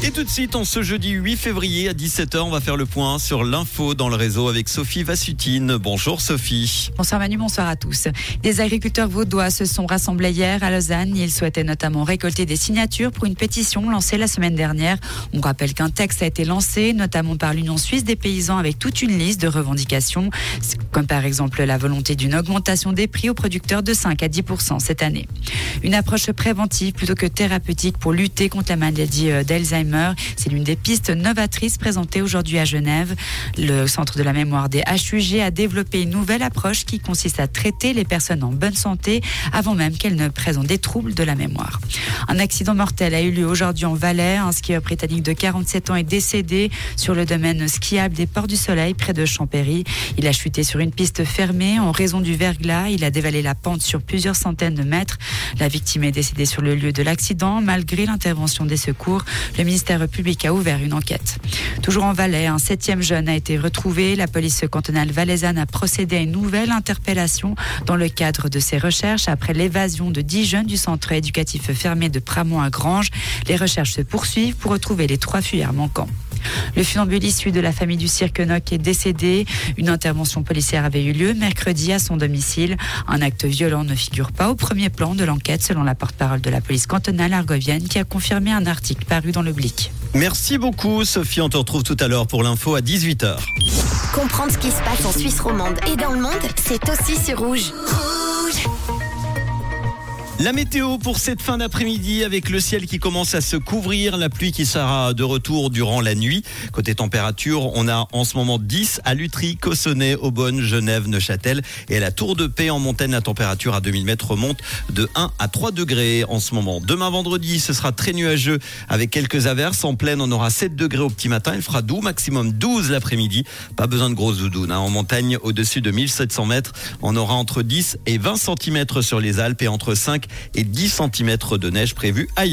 Et tout de suite, en ce jeudi 8 février à 17h, on va faire le point sur l'info dans le réseau avec Sophie Vassutine. Bonjour Sophie. Bonsoir Manu, bonsoir à tous. Des agriculteurs vaudois se sont rassemblés hier à Lausanne. Ils souhaitaient notamment récolter des signatures pour une pétition lancée la semaine dernière. On rappelle qu'un texte a été lancé, notamment par l'Union suisse des paysans, avec toute une liste de revendications, comme par exemple la volonté d'une augmentation des prix aux producteurs de 5 à 10% cette année. Une approche préventive plutôt que thérapeutique pour lutter contre la maladie euh, c'est l'une des pistes novatrices présentées aujourd'hui à Genève. Le Centre de la mémoire des HUG a développé une nouvelle approche qui consiste à traiter les personnes en bonne santé avant même qu'elles ne présentent des troubles de la mémoire. Un accident mortel a eu lieu aujourd'hui en Valais. Un skieur britannique de 47 ans est décédé sur le domaine skiable des Ports du Soleil près de Champéry. Il a chuté sur une piste fermée en raison du verglas. Il a dévalé la pente sur plusieurs centaines de mètres. La victime est décédée sur le lieu de l'accident malgré l'intervention des secours. Ministère public a ouvert une enquête. Toujours en Valais, un septième jeune a été retrouvé. La police cantonale valaisanne a procédé à une nouvelle interpellation dans le cadre de ses recherches après l'évasion de dix jeunes du centre éducatif fermé de Pramont à Grange. Les recherches se poursuivent pour retrouver les trois fuyards manquants. Le funambule issu de la famille du cirque Noc est décédé. Une intervention policière avait eu lieu mercredi à son domicile. Un acte violent ne figure pas au premier plan de l'enquête selon la porte-parole de la police cantonale argovienne qui a confirmé un article paru dans le Blic. Merci beaucoup Sophie, on te retrouve tout à l'heure pour l'info à 18h. Comprendre ce qui se passe en Suisse romande et dans le monde, c'est aussi sur rouge. La météo pour cette fin d'après-midi avec le ciel qui commence à se couvrir, la pluie qui sera de retour durant la nuit. Côté température, on a en ce moment 10 à Lutry, Cossonay, Aubonne, Genève, Neuchâtel et à la Tour de Paix en montagne, la température à 2000 mètres remonte de 1 à 3 degrés en ce moment. Demain vendredi, ce sera très nuageux avec quelques averses. En pleine, on aura 7 degrés au petit matin. Il fera doux, maximum 12 l'après-midi. Pas besoin de grosses doudounes. Hein. En montagne, au-dessus de 1700 mètres, on aura entre 10 et 20 cm sur les Alpes et entre 5 et 10 cm de neige prévus ailleurs.